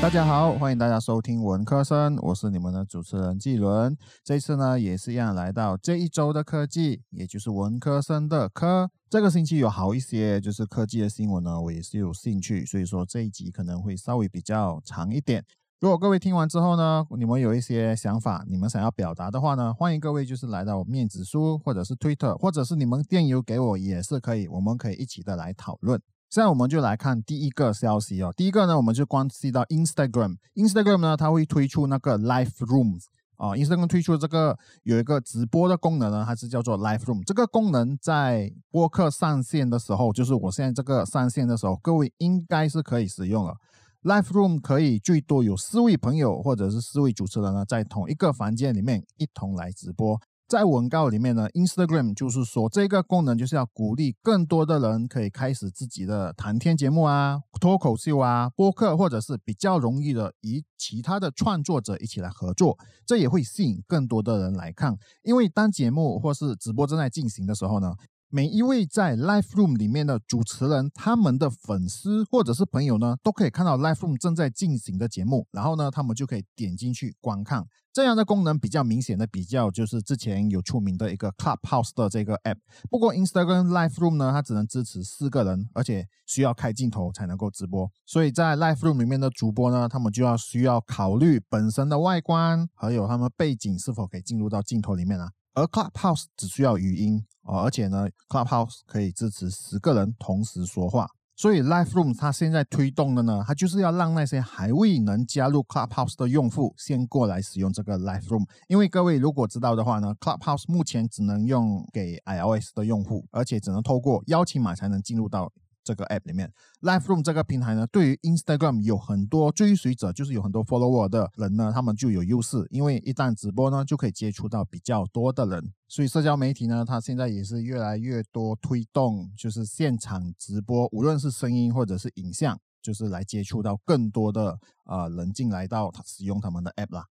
大家好，欢迎大家收听文科生，我是你们的主持人季伦。这次呢，也是一样来到这一周的科技，也就是文科生的科。这个星期有好一些，就是科技的新闻呢，我也是有兴趣，所以说这一集可能会稍微比较长一点。如果各位听完之后呢，你们有一些想法，你们想要表达的话呢，欢迎各位就是来到面子书，或者是 Twitter，或者是你们电邮给我也是可以，我们可以一起的来讨论。现在我们就来看第一个消息哦。第一个呢，我们就关系到 Instagram。Instagram 呢，它会推出那个 Live Rooms 啊。Instagram 推出这个有一个直播的功能呢，它是叫做 Live Room。这个功能在播客上线的时候，就是我现在这个上线的时候，各位应该是可以使用了。Live Room 可以最多有四位朋友或者是四位主持人呢，在同一个房间里面一同来直播。在文告里面呢，Instagram 就是说这个功能就是要鼓励更多的人可以开始自己的谈天节目啊、脱口秀啊、播客，或者是比较容易的与其他的创作者一起来合作，这也会吸引更多的人来看。因为当节目或是直播正在进行的时候呢。每一位在 Live Room 里面的主持人，他们的粉丝或者是朋友呢，都可以看到 Live Room 正在进行的节目，然后呢，他们就可以点进去观看。这样的功能比较明显的比较就是之前有出名的一个 Clubhouse 的这个 App。不过 Instagram Live Room 呢，它只能支持四个人，而且需要开镜头才能够直播。所以在 Live Room 里面的主播呢，他们就要需要考虑本身的外观，还有他们背景是否可以进入到镜头里面啊。而 Clubhouse 只需要语音哦，而且呢，Clubhouse 可以支持十个人同时说话。所以 Live Room 它现在推动的呢，它就是要让那些还未能加入 Clubhouse 的用户先过来使用这个 Live Room。因为各位如果知道的话呢，Clubhouse 目前只能用给 iOS 的用户，而且只能透过邀请码才能进入到。这个 app 里面，Live Room 这个平台呢，对于 Instagram 有很多追随者，就是有很多 follower 的人呢，他们就有优势，因为一旦直播呢，就可以接触到比较多的人，所以社交媒体呢，它现在也是越来越多推动，就是现场直播，无论是声音或者是影像，就是来接触到更多的呃人进来到使用他们的 app 啦。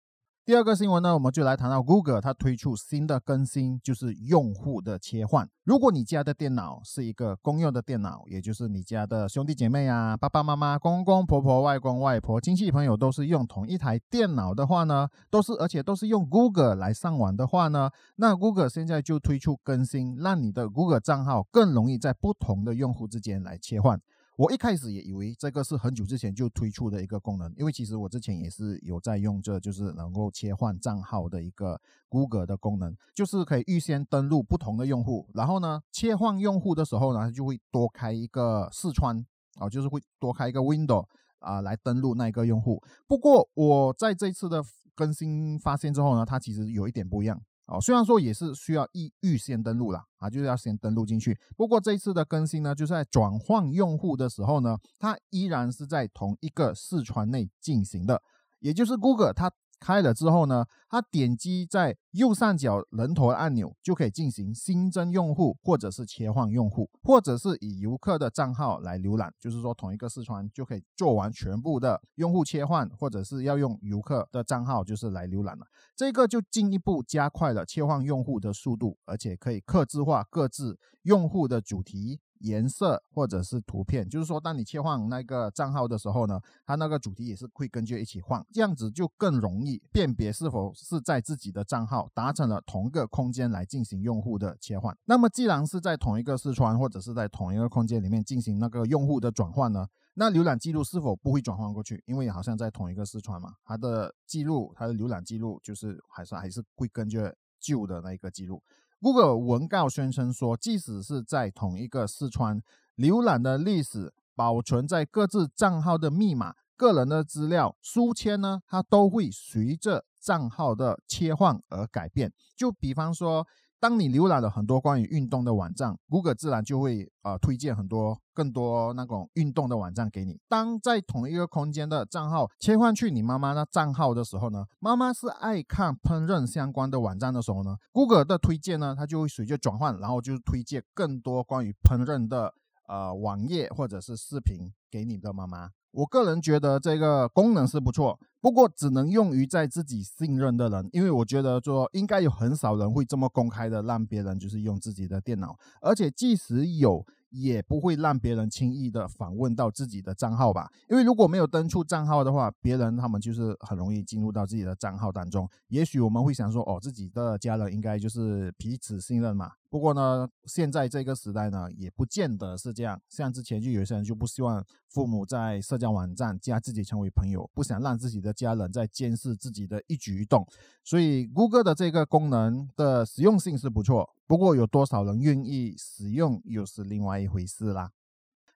第二个新闻呢，我们就来谈到 Google 它推出新的更新，就是用户的切换。如果你家的电脑是一个公用的电脑，也就是你家的兄弟姐妹啊、爸爸妈妈、公公婆婆、外公外婆、亲戚朋友都是用同一台电脑的话呢，都是而且都是用 Google 来上网的话呢，那 Google 现在就推出更新，让你的 Google 账号更容易在不同的用户之间来切换。我一开始也以为这个是很久之前就推出的一个功能，因为其实我之前也是有在用这就是能够切换账号的一个 Google 的功能，就是可以预先登录不同的用户，然后呢切换用户的时候呢，它就会多开一个视窗啊，就是会多开一个 window 啊来登录那一个用户。不过我在这次的更新发现之后呢，它其实有一点不一样。哦，虽然说也是需要预预先登录啦啊，就是要先登录进去。不过这一次的更新呢，就是在转换用户的时候呢，它依然是在同一个视窗内进行的，也就是 Google 它。开了之后呢，它点击在右上角人头按钮就可以进行新增用户，或者是切换用户，或者是以游客的账号来浏览，就是说同一个视窗就可以做完全部的用户切换，或者是要用游客的账号就是来浏览了。这个就进一步加快了切换用户的速度，而且可以克制化各自用户的主题。颜色或者是图片，就是说，当你切换那个账号的时候呢，它那个主题也是会根据一起换，这样子就更容易辨别是否是在自己的账号达成了同个空间来进行用户的切换。那么，既然是在同一个视窗或者是在同一个空间里面进行那个用户的转换呢，那浏览记录是否不会转换过去？因为好像在同一个视窗嘛，它的记录，它的浏览记录就是还是还是会根据旧的那一个记录。Google 文告宣称说，即使是在同一个四川浏览的历史保存在各自账号的密码、个人的资料、书签呢，它都会随着账号的切换而改变。就比方说。当你浏览了很多关于运动的网站，Google 自然就会呃推荐很多更多那种运动的网站给你。当在同一个空间的账号切换去你妈妈的账号的时候呢，妈妈是爱看烹饪相关的网站的时候呢，Google 的推荐呢，它就会随着转换，然后就是推荐更多关于烹饪的呃网页或者是视频给你的妈妈。我个人觉得这个功能是不错，不过只能用于在自己信任的人，因为我觉得说应该有很少人会这么公开的让别人就是用自己的电脑，而且即使有，也不会让别人轻易的访问到自己的账号吧？因为如果没有登出账号的话，别人他们就是很容易进入到自己的账号当中。也许我们会想说，哦，自己的家人应该就是彼此信任嘛。不过呢，现在这个时代呢，也不见得是这样。像之前就有些人就不希望父母在社交网站加自己成为朋友，不想让自己的家人在监视自己的一举一动。所以，谷歌的这个功能的实用性是不错，不过有多少人愿意使用又是另外一回事啦。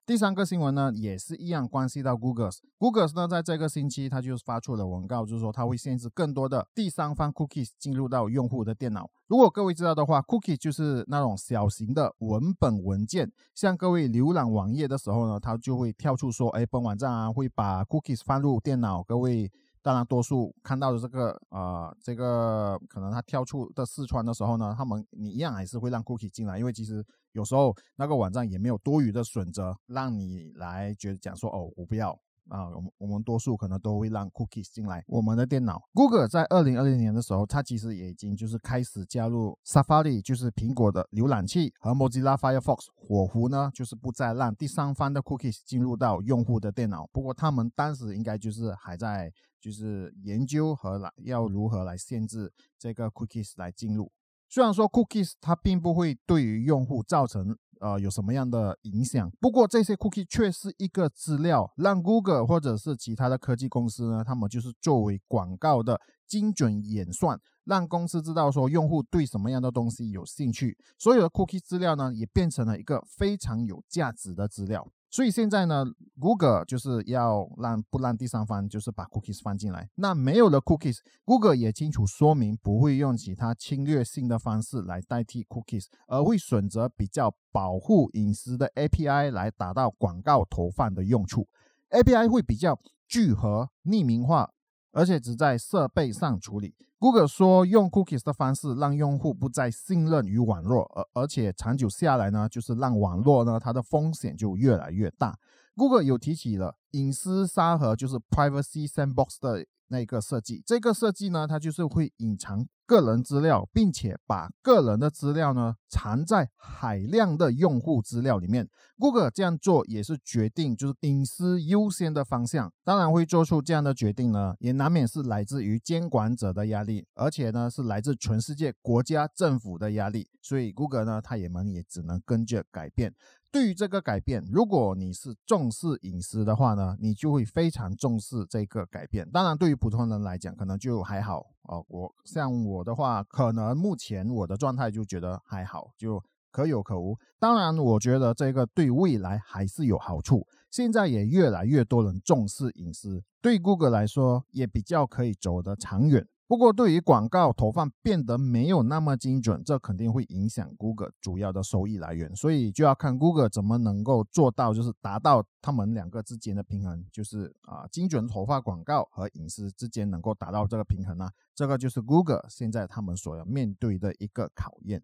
第三个新闻呢，也是一样关系到 Google。Google 呢，在这个星期，它就发出了文告，就是说它会限制更多的第三方 cookies 进入到用户的电脑。如果各位知道的话，cookie 就是那种小型的文本文件，像各位浏览网页的时候呢，它就会跳出说，哎，本网站啊会把 cookies 放入电脑。各位。当然，多数看到的这个呃，这个可能他跳出的四川的时候呢，他们你一样还是会让 cookie 进来，因为其实有时候那个网站也没有多余的选择让你来觉得讲说哦，我不要。啊，我们我们多数可能都会让 cookies 进来我们的电脑。Google 在二零二零年的时候，它其实也已经就是开始加入 Safari，就是苹果的浏览器和 Mozilla Firefox 火狐呢，就是不再让第三方的 cookies 进入到用户的电脑。不过他们当时应该就是还在就是研究和来要如何来限制这个 cookies 来进入。虽然说 cookies 它并不会对于用户造成呃有什么样的影响，不过这些 cookie 却是一个资料，让 Google 或者是其他的科技公司呢，他们就是作为广告的精准演算，让公司知道说用户对什么样的东西有兴趣，所有的 cookie 资料呢，也变成了一个非常有价值的资料。所以现在呢，Google 就是要让不让第三方就是把 cookies 放进来。那没有了 cookies，Google 也清楚说明不会用其他侵略性的方式来代替 cookies，而会选择比较保护隐私的 API 来达到广告投放的用处。API 会比较聚合、匿名化。而且只在设备上处理。Google 说，用 cookies 的方式让用户不再信任于网络，而而且长久下来呢，就是让网络呢它的风险就越来越大。Google 有提起了隐私沙盒，就是 Privacy Sandbox 的。那个设计，这个设计呢，它就是会隐藏个人资料，并且把个人的资料呢藏在海量的用户资料里面。Google 这样做也是决定就是隐私优先的方向。当然会做出这样的决定呢，也难免是来自于监管者的压力，而且呢是来自全世界国家政府的压力。所以 Google 呢，它也们也只能跟着改变。对于这个改变，如果你是重视隐私的话呢，你就会非常重视这个改变。当然，对于普通人来讲，可能就还好哦。我像我的话，可能目前我的状态就觉得还好，就可有可无。当然，我觉得这个对未来还是有好处。现在也越来越多人重视隐私，对 Google 来说也比较可以走得长远。不过，对于广告投放变得没有那么精准，这肯定会影响 Google 主要的收益来源。所以就要看 Google 怎么能够做到，就是达到他们两个之间的平衡，就是啊，精准投放广告和隐私之间能够达到这个平衡呢？这个就是 Google 现在他们所要面对的一个考验。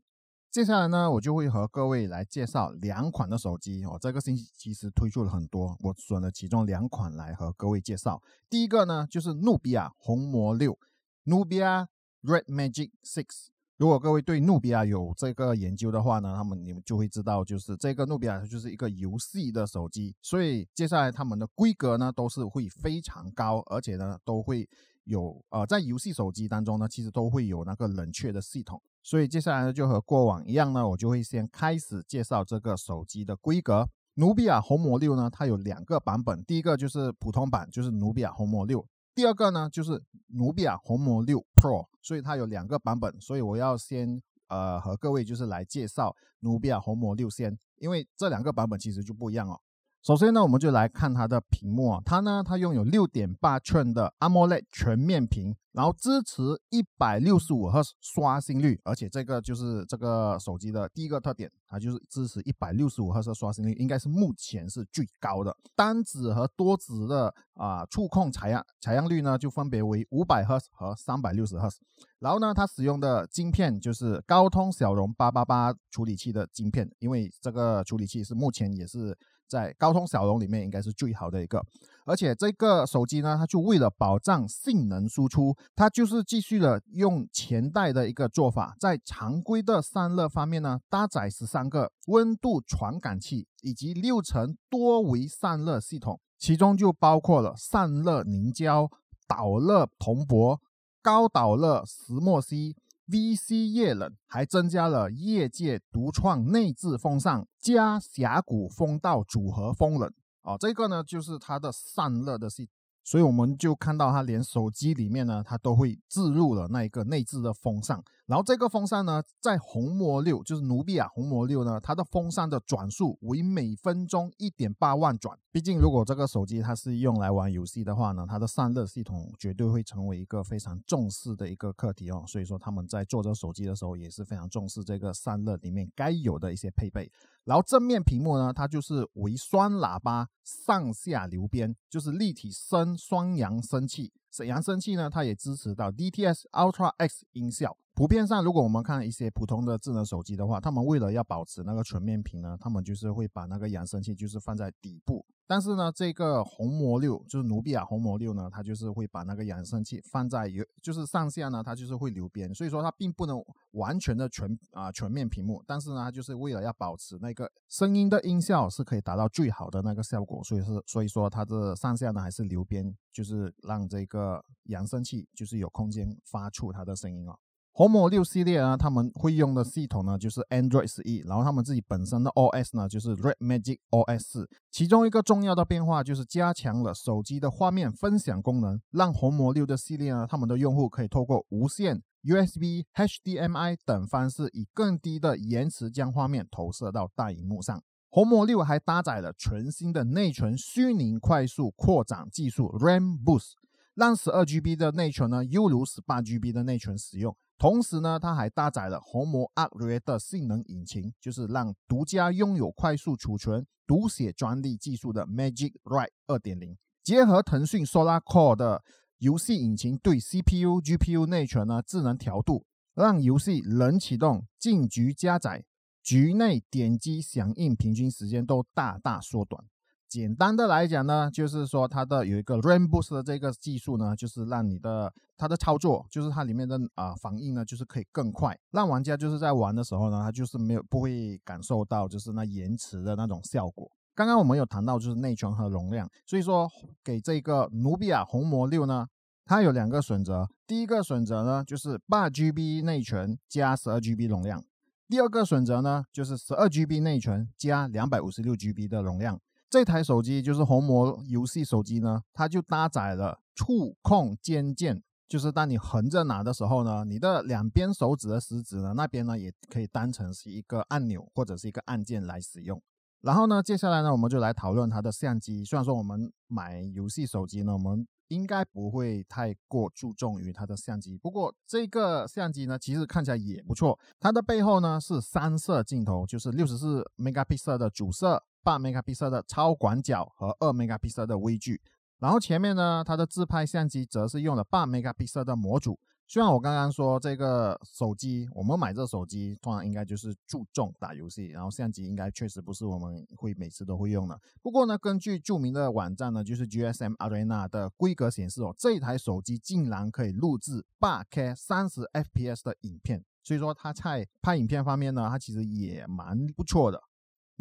接下来呢，我就会和各位来介绍两款的手机。我这个星期其实推出了很多，我选了其中两款来和各位介绍。第一个呢，就是努比亚红魔六。Nubia Red Magic Six，如果各位对努比亚有这个研究的话呢，他们你们就会知道，就是这个努比亚它就是一个游戏的手机，所以接下来他们的规格呢都是会非常高，而且呢都会有呃在游戏手机当中呢，其实都会有那个冷却的系统，所以接下来呢就和过往一样呢，我就会先开始介绍这个手机的规格。努比亚红魔六呢，它有两个版本，第一个就是普通版，就是努比亚红魔六。第二个呢，就是努比亚红魔六 Pro，所以它有两个版本，所以我要先呃和各位就是来介绍努比亚红魔六先，因为这两个版本其实就不一样哦。首先呢，我们就来看它的屏幕啊，它呢，它拥有六点八寸的 AMOLED 全面屏，然后支持一百六十五赫兹刷新率，而且这个就是这个手机的第一个特点，它就是支持一百六十五赫兹刷新率，应该是目前是最高的。单指和多指的啊触控采样采样率呢，就分别为五百赫兹和三百六十赫兹。然后呢，它使用的晶片就是高通骁龙八八八处理器的晶片，因为这个处理器是目前也是。在高通骁龙里面应该是最好的一个。而且这个手机呢，它就为了保障性能输出，它就是继续了用前代的一个做法，在常规的散热方面呢，搭载十三个温度传感器以及六层多维散热系统，其中就包括了散热凝胶、导热铜箔、高导热石墨烯、VC 液冷，还增加了业界独创内置风扇加峡谷风道组合风冷。哦，这个呢就是它的散热的系，所以我们就看到它连手机里面呢，它都会置入了那一个内置的风扇。然后这个风扇呢，在红魔六，就是努比亚红魔六呢，它的风扇的转速为每分钟一点八万转。毕竟如果这个手机它是用来玩游戏的话呢，它的散热系统绝对会成为一个非常重视的一个课题哦。所以说他们在做这手机的时候也是非常重视这个散热里面该有的一些配备。然后正面屏幕呢，它就是为双喇叭上下流边，就是立体声双扬声器。扬声器呢，它也支持到 DTS Ultra X 音效。普遍上，如果我们看一些普通的智能手机的话，他们为了要保持那个全面屏呢，他们就是会把那个扬声器就是放在底部。但是呢，这个红魔六就是努比亚红魔六呢，它就是会把那个扬声器放在有，就是上下呢，它就是会留边，所以说它并不能完全的全啊全面屏幕。但是呢，它就是为了要保持那个声音的音效是可以达到最好的那个效果，所以是所以说它的上下呢还是留边，就是让这个扬声器就是有空间发出它的声音哦。红魔六系列啊，他们会用的系统呢，就是 Android 十一，然后他们自己本身的 OS 呢，就是 Red Magic OS 四。其中一个重要的变化就是加强了手机的画面分享功能，让红魔六的系列呢，他们的用户可以透过无线、USB、HDMI 等方式，以更低的延迟将画面投射到大荧幕上。红魔六还搭载了全新的内存虚拟快速扩展技术 RAM Boost，让 12GB 的内存呢，犹如 18GB 的内存使用。同时呢，它还搭载了红魔 Arc 的性能引擎，就是让独家拥有快速储存、读写专利技术的 Magic Write 2.0，结合腾讯 Solar Core 的游戏引擎对 CPU、GPU 内存呢智能调度，让游戏冷启动、进局加载、局内点击响应平均时间都大大缩短。简单的来讲呢，就是说它的有一个 RAM Boost 的这个技术呢，就是让你的它的操作，就是它里面的啊反应呢，就是可以更快，让玩家就是在玩的时候呢，他就是没有不会感受到就是那延迟的那种效果。刚刚我们有谈到就是内存和容量，所以说给这个努比亚红魔六呢，它有两个选择，第一个选择呢就是八 GB 内存加十二 GB 容量，第二个选择呢就是十二 GB 内存加两百五十六 GB 的容量。这台手机就是红魔游戏手机呢，它就搭载了触控肩键，就是当你横着拿的时候呢，你的两边手指的食指呢，那边呢也可以当成是一个按钮或者是一个按键来使用。然后呢，接下来呢，我们就来讨论它的相机。虽然说我们买游戏手机呢，我们应该不会太过注重于它的相机，不过这个相机呢，其实看起来也不错。它的背后呢是三摄镜头，就是六十四 megapixel 的主摄。八 megapixel 的超广角和二 megapixel 的微距，然后前面呢，它的自拍相机则是用了八 megapixel 的模组。虽然我刚刚说这个手机，我们买这手机通常应该就是注重打游戏，然后相机应该确实不是我们会每次都会用的。不过呢，根据著名的网站呢，就是 GSM Arena 的规格显示哦，这台手机竟然可以录制八 K 三十 FPS 的影片，所以说它在拍影片方面呢，它其实也蛮不错的。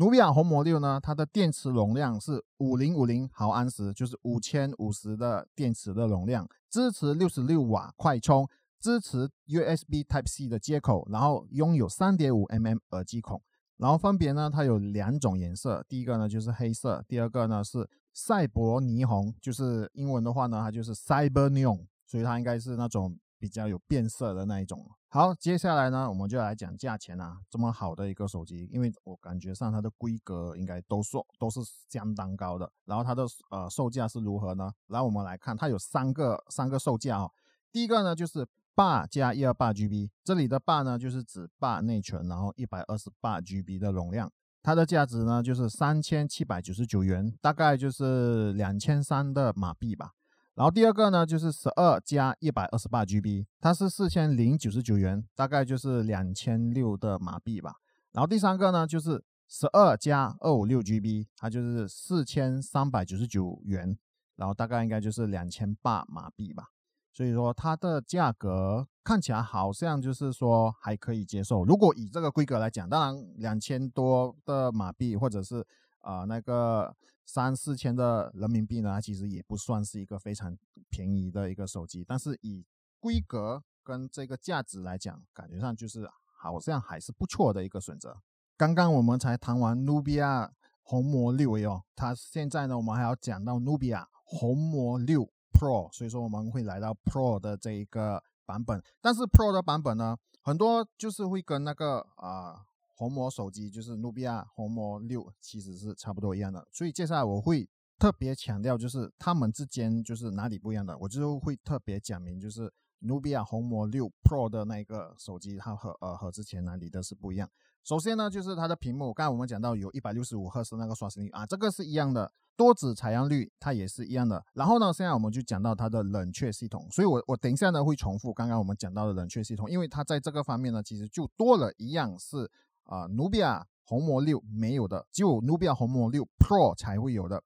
努比亚红魔六呢，它的电池容量是五零五零毫安时，就是五千五十的电池的容量，支持六十六瓦快充，支持 USB Type C 的接口，然后拥有三点五 mm 耳机孔，然后分别呢，它有两种颜色，第一个呢就是黑色，第二个呢是赛博霓虹，就是英文的话呢，它就是 Cyber Neon，所以它应该是那种。比较有变色的那一种。好，接下来呢，我们就来讲价钱啊。这么好的一个手机，因为我感觉上它的规格应该都说都是相当高的。然后它的呃售价是如何呢？然后我们来看，它有三个三个售价哦。第一个呢就是八加一二八 GB，这里的八呢就是指八内存，然后一百二十八 GB 的容量，它的价值呢就是三千七百九十九元，大概就是两千三的马币吧。然后第二个呢，就是十二加一百二十八 GB，它是四千零九十九元，大概就是两千六的马币吧。然后第三个呢，就是十二加二五六 GB，它就是四千三百九十九元，然后大概应该就是两千八马币吧。所以说它的价格看起来好像就是说还可以接受。如果以这个规格来讲，当然两千多的马币或者是啊那个三四千的人民币呢，其实也不算是一个非常便宜的一个手机。但是以规格跟这个价值来讲，感觉上就是好像还是不错的一个选择。刚刚我们才谈完努比亚红魔六哦，它现在呢，我们还要讲到努比亚红魔六 Pro，所以说我们会来到 Pro 的这一个版本。但是 Pro 的版本呢，很多就是会跟那个啊红魔手机，就是努比亚红魔六，其实是差不多一样的。所以接下来我会特别强调，就是它们之间就是哪里不一样的，我就会特别讲明，就是努比亚红魔六 Pro 的那个手机，它和呃和之前哪里的是不一样。首先呢，就是它的屏幕，刚才我们讲到有一百六十五赫兹那个刷新率啊，这个是一样的，多指采样率它也是一样的。然后呢，现在我们就讲到它的冷却系统，所以我我等一下呢会重复刚刚我们讲到的冷却系统，因为它在这个方面呢，其实就多了一样是啊努比亚红魔六没有的，只有努比亚红魔六 Pro 才会有的。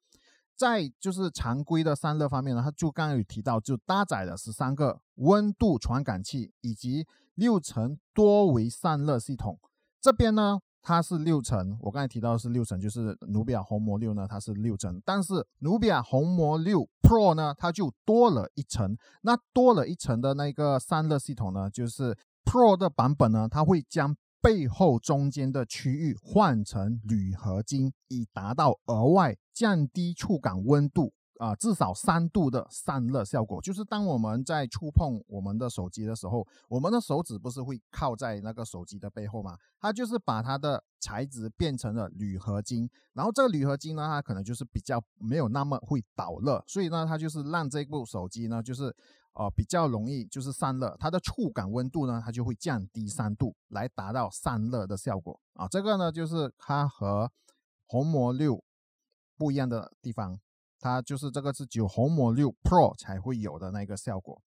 在就是常规的散热方面呢，它就刚刚有提到，就搭载了十三个温度传感器以及六层多维散热系统。这边呢，它是六层，我刚才提到是六层，就是努比亚红魔六呢，它是六层，但是努比亚红魔六 Pro 呢，它就多了一层，那多了一层的那个散热系统呢，就是 Pro 的版本呢，它会将背后中间的区域换成铝合金，以达到额外降低触感温度。啊，至少三度的散热效果，就是当我们在触碰我们的手机的时候，我们的手指不是会靠在那个手机的背后吗？它就是把它的材质变成了铝合金，然后这个铝合金呢，它可能就是比较没有那么会导热，所以呢，它就是让这部手机呢，就是呃比较容易就是散热，它的触感温度呢，它就会降低三度，来达到散热的效果啊。这个呢，就是它和红魔六不一样的地方。它就是这个是只有红魔六 Pro 才会有的那个效果，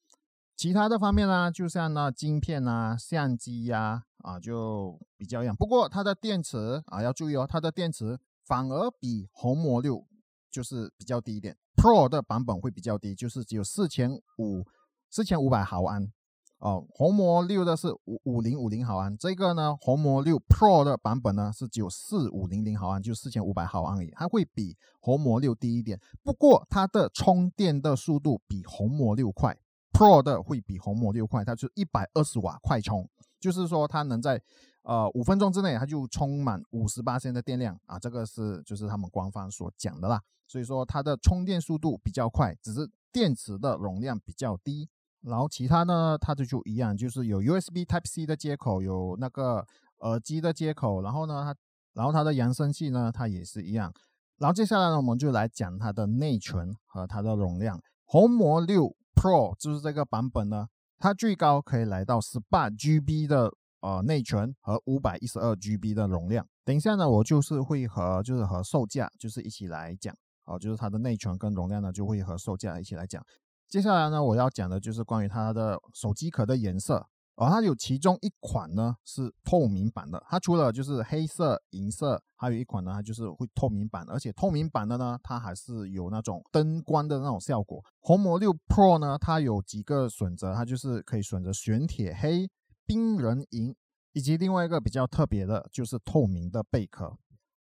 其他的方面呢，就像那晶片啊、相机呀啊，就比较一样。不过它的电池啊要注意哦，它的电池反而比红魔六就是比较低一点，Pro 的版本会比较低，就是只有四千五四千五百毫安。哦，红魔六的是五五零五零毫安，这个呢，红魔六 Pro 的版本呢是只有四五零零毫安，就四千五百毫安而已，它会比红魔六低一点。不过它的充电的速度比红魔六快，Pro 的会比红魔六快，它是一百二十瓦快充，就是说它能在呃五分钟之内它就充满五十八千的电量啊，这个是就是他们官方所讲的啦。所以说它的充电速度比较快，只是电池的容量比较低。然后其他呢，它的就一样，就是有 USB Type C 的接口，有那个耳机的接口。然后呢，它然后它的扬声器呢，它也是一样。然后接下来呢，我们就来讲它的内存和它的容量。红魔六 Pro 就是这个版本呢，它最高可以来到十八 GB 的呃内存和五百一十二 GB 的容量。等一下呢，我就是会和就是和售价就是一起来讲，哦，就是它的内存跟容量呢，就会和售价一起来讲。接下来呢，我要讲的就是关于它的手机壳的颜色，而它有其中一款呢是透明版的，它除了就是黑色、银色，还有一款呢它就是会透明版，而且透明版的呢它还是有那种灯光的那种效果。红魔六 Pro 呢，它有几个选择，它就是可以选择玄铁黑、冰人银，以及另外一个比较特别的就是透明的贝壳。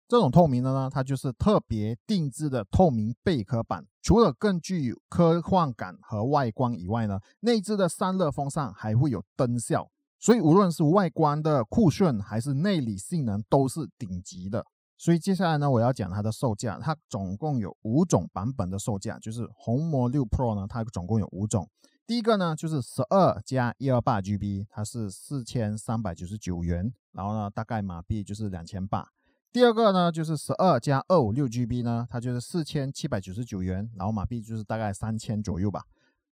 这种透明的呢，它就是特别定制的透明贝壳版。除了更具有科幻感和外观以外呢，内置的散热风扇还会有灯效。所以无论是外观的酷炫，还是内里性能，都是顶级的。所以接下来呢，我要讲它的售价。它总共有五种版本的售价，就是红魔六 Pro 呢，它总共有五种。第一个呢，就是十二加一二八 GB，它是四千三百九十九元，然后呢，大概马币就是两千八。第二个呢，就是十二加二五六 GB 呢，它就是四千七百九十九元，然后马币就是大概三千左右吧。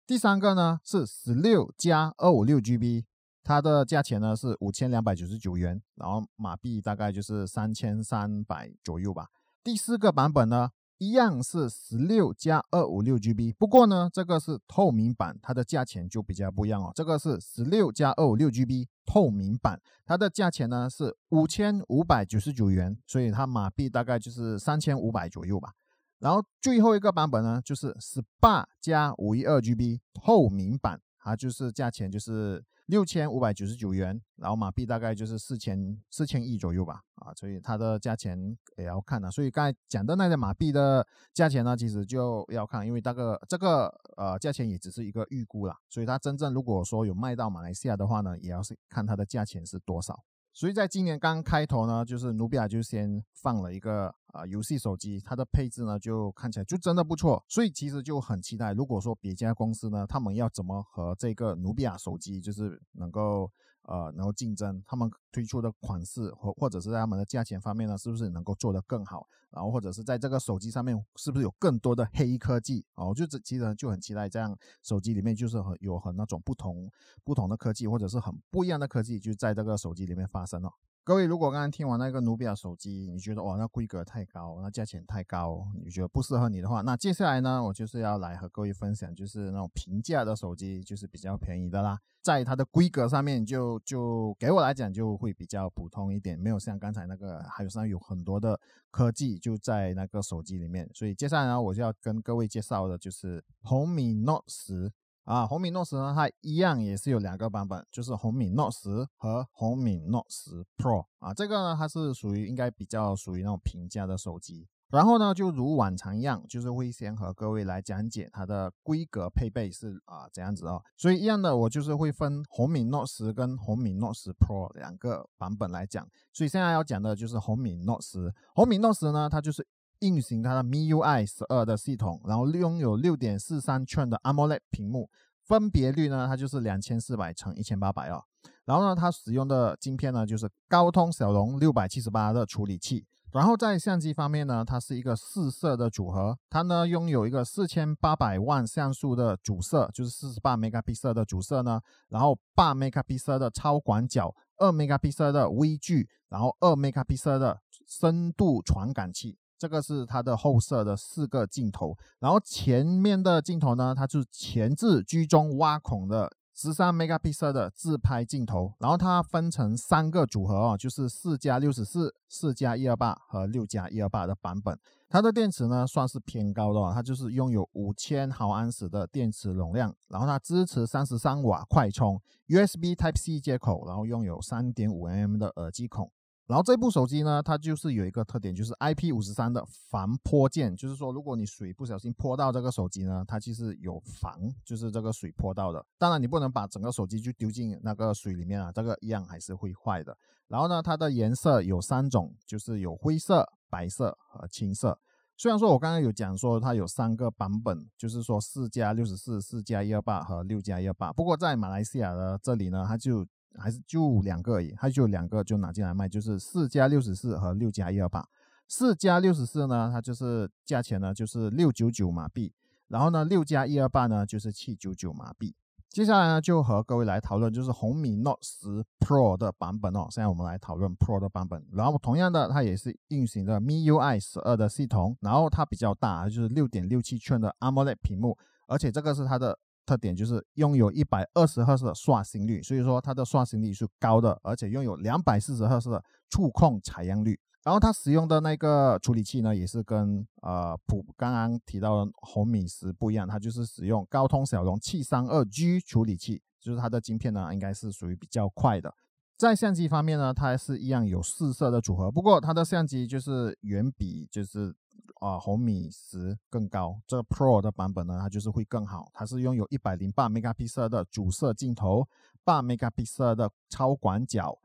第三个呢是十六加二五六 GB，它的价钱呢是五千两百九十九元，然后马币大概就是三千三百左右吧。第四个版本呢，一样是十六加二五六 GB，不过呢，这个是透明版，它的价钱就比较不一样哦。这个是十六加二五六 GB，透明版，它的价钱呢是五千五百九十九元，所以它马币大概就是三千五百左右吧。然后最后一个版本呢，就是十八加五一二 GB 透明版，它就是价钱就是六千五百九十九元，然后马币大概就是四千四千亿左右吧，啊，所以它的价钱也要看的。所以刚才讲的那些马币的价钱呢，其实就要看，因为大个这个呃价钱也只是一个预估啦，所以它真正如果说有卖到马来西亚的话呢，也要是看它的价钱是多少。所以在今年刚开头呢，就是努比亚就先放了一个啊游戏手机，它的配置呢就看起来就真的不错，所以其实就很期待，如果说别家公司呢，他们要怎么和这个努比亚手机就是能够。呃，能够竞争，他们推出的款式或或者是在他们的价钱方面呢，是不是能够做得更好？然后或者是在这个手机上面，是不是有更多的黑科技？哦，就这其实就很期待这样手机里面就是很有很那种不同不同的科技，或者是很不一样的科技，就在这个手机里面发生了。各位，如果刚刚听完那个努比亚手机，你觉得哇，那规格太高，那价钱太高，你觉得不适合你的话，那接下来呢，我就是要来和各位分享，就是那种平价的手机，就是比较便宜的啦，在它的规格上面，就就给我来讲就会比较普通一点，没有像刚才那个，还有上有很多的科技就在那个手机里面，所以接下来呢，我就要跟各位介绍的就是红米 Note 十。啊，红米 Note 十呢，它一样也是有两个版本，就是红米 Note 十和红米 Note 十 Pro 啊。这个呢，它是属于应该比较属于那种平价的手机。然后呢，就如往常一样，就是会先和各位来讲解它的规格配备是啊怎样子哦。所以一样的，我就是会分红米 Note 十跟红米 Note 十 Pro 两个版本来讲。所以现在要讲的就是红米 Note 十。红米 Note 十呢，它就是运行它的 MIUI 十二的系统，然后拥有六点四三寸的 AMOLED 屏幕，分别率呢，它就是两千四百乘一千八百哦。然后呢，它使用的晶片呢，就是高通骁龙六百七十八的处理器。然后在相机方面呢，它是一个四摄的组合，它呢拥有一个四千八百万像素的主摄，就是四十八 megapixel 的主摄呢，然后八 megapixel 的超广角，二 megapixel 的微距，然后二 megapixel 的深度传感器。这个是它的后摄的四个镜头，然后前面的镜头呢，它是前置居中挖孔的十三 megapixel 的自拍镜头，然后它分成三个组合哦，就是四加六十四、四加一二八和六加一二八的版本。它的电池呢算是偏高的哦，它就是拥有五千毫安时的电池容量，然后它支持三十三瓦快充，USB Type C 接口，然后拥有三点五 mm 的耳机孔。然后这部手机呢，它就是有一个特点，就是 IP 五十三的防泼溅，就是说，如果你水不小心泼到这个手机呢，它其实有防，就是这个水泼到的。当然，你不能把整个手机就丢进那个水里面啊，这个一样还是会坏的。然后呢，它的颜色有三种，就是有灰色、白色和青色。虽然说我刚刚有讲说它有三个版本，就是说四加六十四、四加一二八和六加一二八，不过在马来西亚的这里呢，它就。还是就两个而已，它就两个就拿进来卖，就是四加六十四和六加一二八。四加六十四呢，它就是价钱呢就是六九九马币，然后呢六加一二八呢就是七九九马币。接下来呢就和各位来讨论就是红米 Note 十 Pro 的版本哦。现在我们来讨论 Pro 的版本，然后同样的它也是运行的 MIUI 十二的系统，然后它比较大，就是六点六七寸的 AMOLED 屏幕，而且这个是它的。特点就是拥有一百二十赫兹的刷新率，所以说它的刷新率是高的，而且拥有两百四十赫兹的触控采样率。然后它使用的那个处理器呢，也是跟呃普刚刚提到的红米十不一样，它就是使用高通骁龙七三二 G 处理器，就是它的晶片呢应该是属于比较快的。在相机方面呢，它是一样有四摄的组合，不过它的相机就是远比就是。啊，红米十更高，这个 Pro 的版本呢，它就是会更好。它是拥有一百零八 megapixel 的主摄镜头，八 megapixel 的超广角，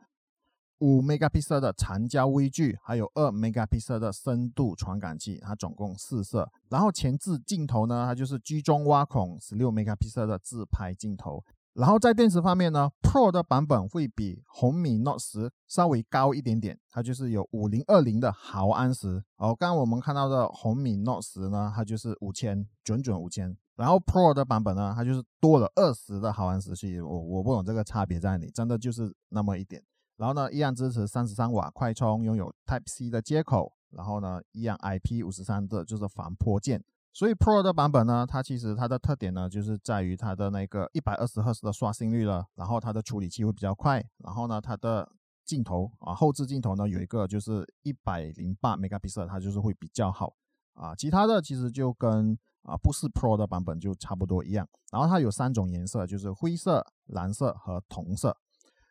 五 megapixel 的长焦微距，还有二 megapixel 的深度传感器，它总共四摄。然后前置镜头呢，它就是居中挖孔十六 megapixel 的自拍镜头。然后在电池方面呢，Pro 的版本会比红米 Note 十稍微高一点点，它就是有五零二零的毫安时。哦，刚刚我们看到的红米 Note 十呢，它就是五千，准准五千。然后 Pro 的版本呢，它就是多了二十的毫安时，所以我我不懂这个差别在哪里，真的就是那么一点。然后呢，一样支持三十三瓦快充，拥有 Type C 的接口，然后呢，一样 IP 五十三的就是防泼溅。所以 Pro 的版本呢，它其实它的特点呢，就是在于它的那个一百二十赫兹的刷新率了，然后它的处理器会比较快，然后呢，它的镜头啊，后置镜头呢有一个就是一百零八 megapixel，它就是会比较好啊。其他的其实就跟啊不是 Pro 的版本就差不多一样。然后它有三种颜色，就是灰色、蓝色和铜色。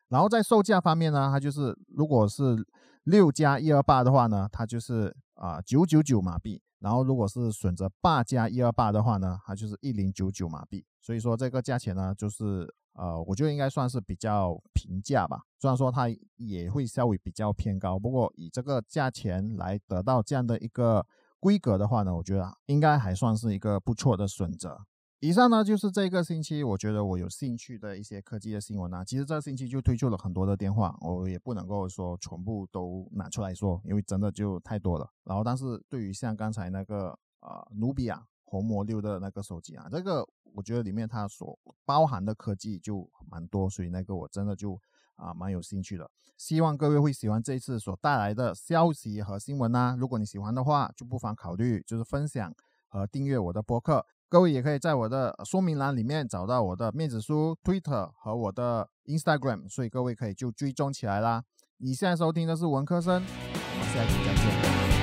然后在售价方面呢，它就是如果是六加一二八的话呢，它就是啊九九九马币。然后，如果是选择八加一二八的话呢，它就是一零九九马币。所以说这个价钱呢，就是呃，我觉得应该算是比较平价吧。虽然说它也会稍微比较偏高，不过以这个价钱来得到这样的一个规格的话呢，我觉得应该还算是一个不错的选择。以上呢就是这个星期我觉得我有兴趣的一些科技的新闻啊。其实这个星期就推出了很多的电话，我也不能够说全部都拿出来说，因为真的就太多了。然后，但是对于像刚才那个啊努比亚红魔六的那个手机啊，这个我觉得里面它所包含的科技就蛮多，所以那个我真的就啊蛮有兴趣的。希望各位会喜欢这一次所带来的消息和新闻呐。如果你喜欢的话，就不妨考虑就是分享和订阅我的播客。各位也可以在我的说明栏里面找到我的面子书 Twitter 和我的 Instagram，所以各位可以就追踪起来啦。你现在收听的是文科生，我们下期再见。